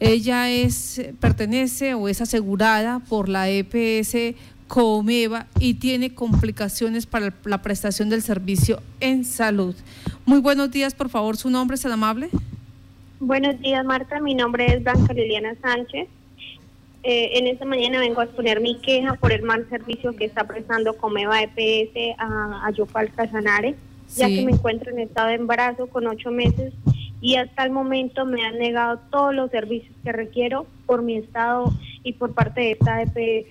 Ella es pertenece o es asegurada por la EPS Comeva y tiene complicaciones para la prestación del servicio en salud. Muy buenos días, por favor, su nombre es tan amable. Buenos días, Marta. Mi nombre es Blanca Liliana Sánchez. Eh, en esta mañana vengo a exponer mi queja por el mal servicio que está prestando Comeva EPS a, a Yopal Casanare, ya que me encuentro en estado de embarazo con ocho meses y hasta el momento me han negado todos los servicios que requiero por mi estado y por parte de esta EPS.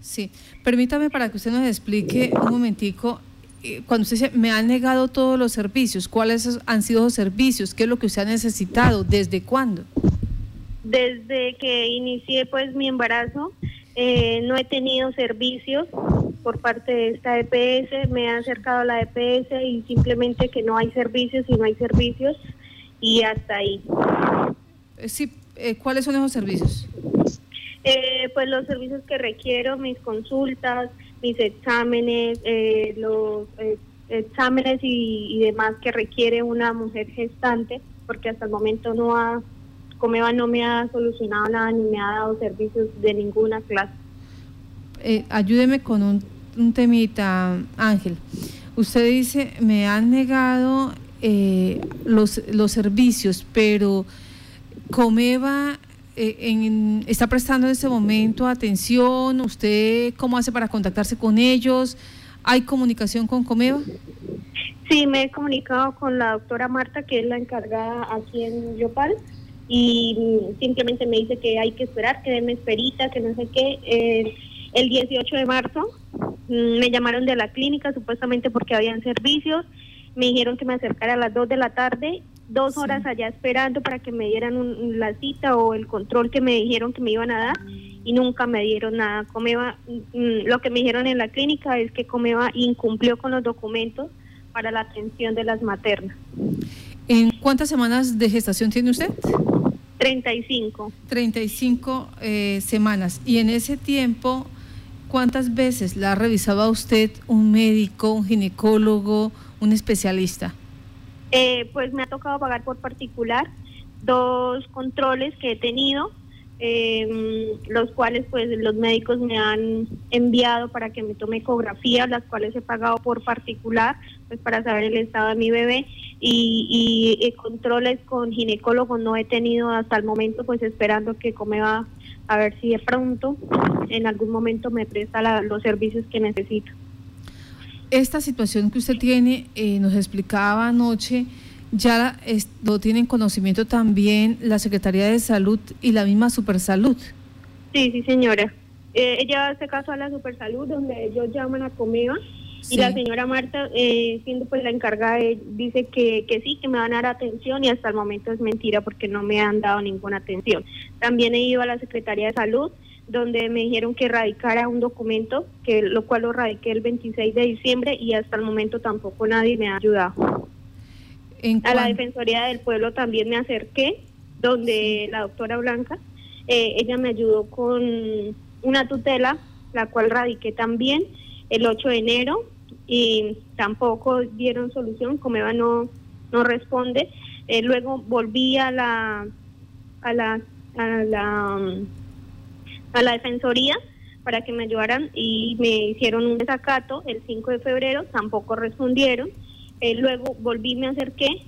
Sí, permítame para que usted nos explique un momentico, eh, cuando usted dice, me han negado todos los servicios, ¿cuáles han sido los servicios? ¿Qué es lo que usted ha necesitado? ¿Desde cuándo? Desde que inicié pues mi embarazo, eh, no he tenido servicios por parte de esta EPS, me ha acercado a la EPS y simplemente que no hay servicios y no hay servicios y hasta ahí. Eh, sí, ¿cuáles son esos servicios? Eh, pues los servicios que requiero, mis consultas, mis exámenes, eh, los eh, exámenes y, demás que requiere una mujer gestante, porque hasta el momento no ha, Comeva no me ha solucionado nada ni me ha dado servicios de ninguna clase. ayúdeme con un, un, temita, Ángel. Usted dice, me han negado los, los servicios, pero Comeva eh, está prestando en este momento atención? ¿Usted cómo hace para contactarse con ellos? ¿Hay comunicación con Comeva? Sí, me he comunicado con la doctora Marta, que es la encargada aquí en Yopal, y simplemente me dice que hay que esperar, que denme esperita, que no sé qué. Eh, el 18 de marzo mm, me llamaron de la clínica supuestamente porque habían servicios, me dijeron que me acercara a las 2 de la tarde dos horas allá esperando para que me dieran la cita o el control que me dijeron que me iban a dar y nunca me dieron nada. Comeva, mm, lo que me dijeron en la clínica es que Comeva incumplió con los documentos para la atención de las maternas. ¿En cuántas semanas de gestación tiene usted? 35. 35 eh, semanas. Y en ese tiempo, ¿cuántas veces la ha revisado usted un médico, un ginecólogo, un especialista? Eh, pues me ha tocado pagar por particular dos controles que he tenido, eh, los cuales pues los médicos me han enviado para que me tome ecografía, las cuales he pagado por particular, pues para saber el estado de mi bebé y, y, controles con ginecólogo no he tenido hasta el momento, pues esperando que come va a ver si de pronto en algún momento me presta los servicios que necesito. Esta situación que usted tiene, eh, nos explicaba anoche, ya lo tienen conocimiento también la Secretaría de Salud y la misma Supersalud. Sí, sí, señora. Eh, ella hace caso a la Supersalud, donde ellos llaman a Comeva, y la señora Marta, eh, siendo pues la encargada, dice que, que sí, que me van a dar atención, y hasta el momento es mentira porque no me han dado ninguna atención. También he ido a la Secretaría de Salud, donde me dijeron que radicara un documento, que lo cual lo radiqué el 26 de diciembre y hasta el momento tampoco nadie me ha ayudado. a la Defensoría del Pueblo también me acerqué, donde la doctora Blanca, eh, ella me ayudó con una tutela, la cual radiqué también el 8 de enero y tampoco dieron solución, Comeva no, no responde. Eh, luego volví a la, a la, a la a la Defensoría para que me ayudaran y me hicieron un desacato el 5 de febrero, tampoco respondieron. Eh, luego volví, me acerqué,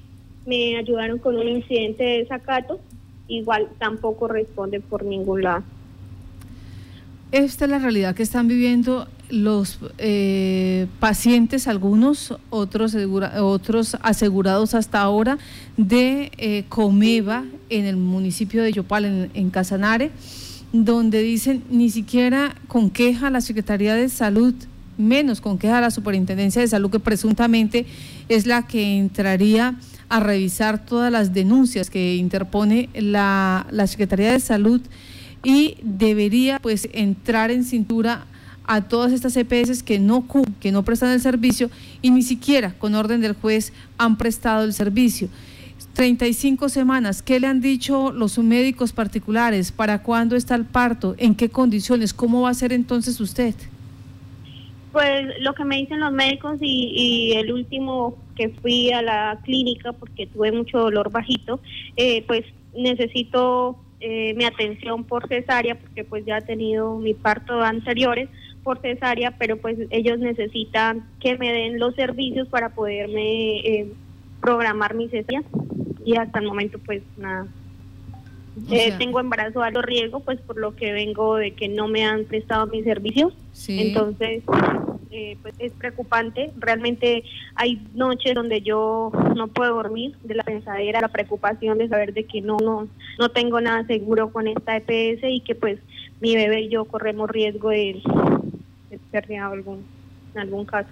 me ayudaron con un incidente de desacato, igual tampoco responde por ningún lado. Esta es la realidad que están viviendo los eh, pacientes, algunos, otros, otros asegurados hasta ahora de eh, Comeva en el municipio de Yopal, en, Casanare donde dicen ni siquiera con queja la Secretaría de Salud, menos con queja la Superintendencia de Salud, que presuntamente es la que entraría a revisar todas las denuncias que interpone la, la Secretaría de Salud y debería pues entrar en cintura a todas estas EPS que no que no prestan el servicio y ni siquiera con orden del juez han prestado el servicio. 35 semanas. ¿Qué le han dicho los médicos particulares? ¿Para cuándo está el parto? ¿En qué condiciones? ¿Cómo va a ser entonces usted? Pues lo que me dicen los médicos y, el último que fui a la clínica porque tuve mucho dolor bajito, eh, pues necesito eh, mi atención por cesárea, porque pues ya he tenido mi parto anteriores por cesárea, pero pues ellos necesitan que me den los servicios para poderme eh, programar mi cesárea y hasta el momento pues nada. Eh, tengo embarazo a alto riesgo, pues por lo que vengo de que no me han prestado mis servicios. Entonces, eh, pues es preocupante. Realmente hay noches donde yo no puedo dormir de la pensadera, la preocupación de saber de que no, no, no tengo nada seguro con esta EPS y que pues mi bebé y yo corremos riesgo de, de algún, en algún caso.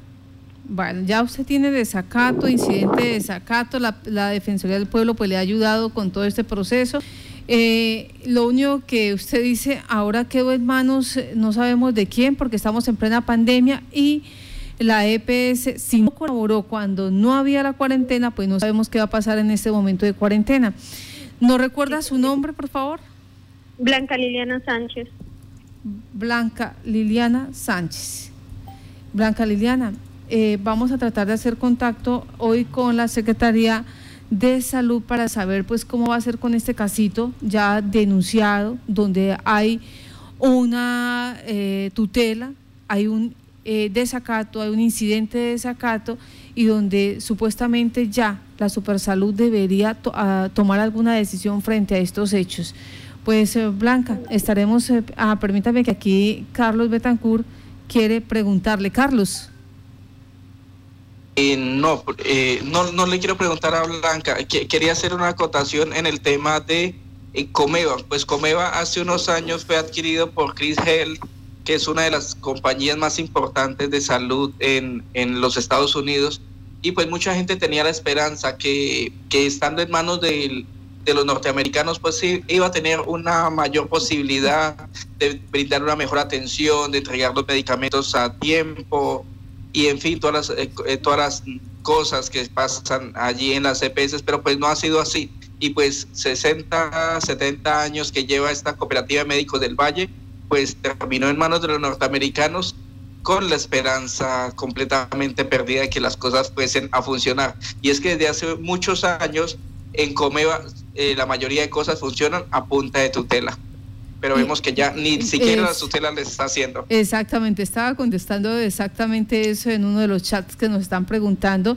Bueno, ya usted tiene desacato, incidente de desacato, la, la Defensoría del Pueblo pues le ha ayudado con todo este proceso. Eh, lo único que usted dice, ahora quedó en manos, no sabemos de quién, porque estamos en plena pandemia y la EPS, si no colaboró cuando no había la cuarentena, pues no sabemos qué va a pasar en este momento de cuarentena. ¿No recuerda su nombre, por favor? Blanca Liliana Sánchez. Blanca Liliana Sánchez. Blanca Liliana, eh, vamos a tratar de hacer contacto hoy con la Secretaría de Salud para saber pues cómo va a ser con este casito ya denunciado, donde hay una eh, tutela, hay un eh, desacato, hay un incidente de desacato y donde supuestamente ya la Supersalud debería tomar alguna decisión frente a estos hechos. Pues eh, Blanca, estaremos, ah, permítame que aquí Carlos Betancourt quiere preguntarle. Carlos. Eh, no, eh, no, no le quiero preguntar a Blanca. quería hacer una acotación en el tema de eh, Comeva. Pues Comeva hace unos años fue adquirido por Chris Health, que es una de las compañías más importantes de salud en, en los Estados Unidos. Y pues mucha gente tenía la esperanza que, que estando en manos de, de los norteamericanos, pues sí, iba a tener una mayor posibilidad de brindar una mejor atención, de entregar los medicamentos a tiempo, y en fin, todas las, eh, eh, todas las cosas que pasan allí en las EPS, pero pues no ha sido así. Y pues 60, 70 años que lleva esta cooperativa de médicos del Valle, pues terminó en manos de los norteamericanos con la esperanza completamente perdida de que las cosas fuesen a funcionar. Y es que desde hace muchos años en Comeva eh, la mayoría de cosas funcionan a punta de tutela pero vemos que ya ni siquiera la tutela les está haciendo. Exactamente, estaba contestando exactamente eso en uno de los chats que nos están preguntando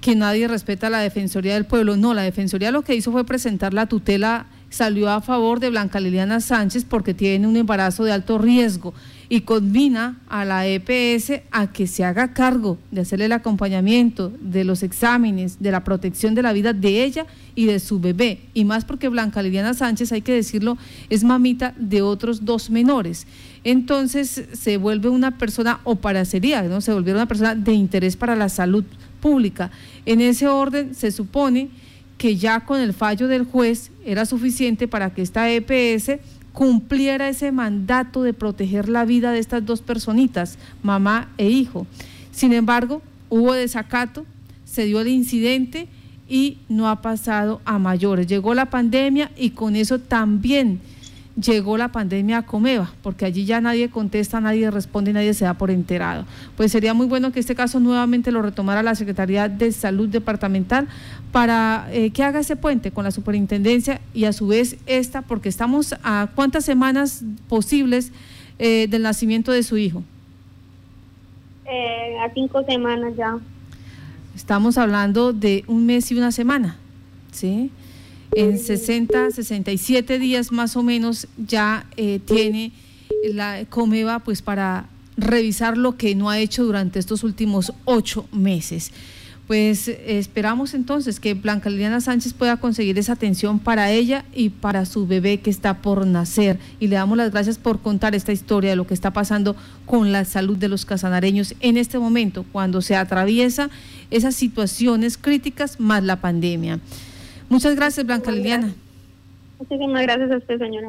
que nadie respeta la Defensoría del Pueblo. No, la Defensoría lo que hizo fue presentar la tutela, salió a favor de Blanca Liliana Sánchez porque tiene un embarazo de alto riesgo y conmina a la EPS a que se haga cargo de hacerle el acompañamiento de los exámenes, de la protección de la vida de ella y de su bebé. Y más porque Blanca Liliana Sánchez, hay que decirlo, es mamita de otros dos menores. Entonces se vuelve una persona, o para sería, ¿no? se volvió una persona de interés para la salud pública. En ese orden se supone que ya con el fallo del juez era suficiente para que esta EPS cumpliera ese mandato de proteger la vida de estas dos personitas, mamá e hijo. Sin embargo, hubo desacato, se dio el incidente y no ha pasado a mayores. Llegó la pandemia y con eso también llegó la pandemia a Comeva, porque allí ya nadie contesta, nadie responde, nadie se da por enterado. Pues sería muy bueno que este caso nuevamente lo retomara la Secretaría de Salud Departamental para eh, que haga ese puente con la superintendencia y a su vez esta, porque estamos a cuántas semanas posibles eh, del nacimiento de su hijo. Eh, a cinco semanas ya. Estamos hablando de un mes y una semana, ¿sí? En 60, 67 días más o menos ya eh, tiene la Comeva pues para revisar lo que no ha hecho durante estos últimos ocho meses. Pues esperamos entonces que Blanca Liliana Sánchez pueda conseguir esa atención para ella y para su bebé que está por nacer. Y le damos las gracias por contar esta historia de lo que está pasando con la salud de los casanareños en este momento, cuando se atraviesa esas situaciones críticas más la pandemia. Muchas gracias, Blanca Liliana. Muchísimas gracias a usted, señora.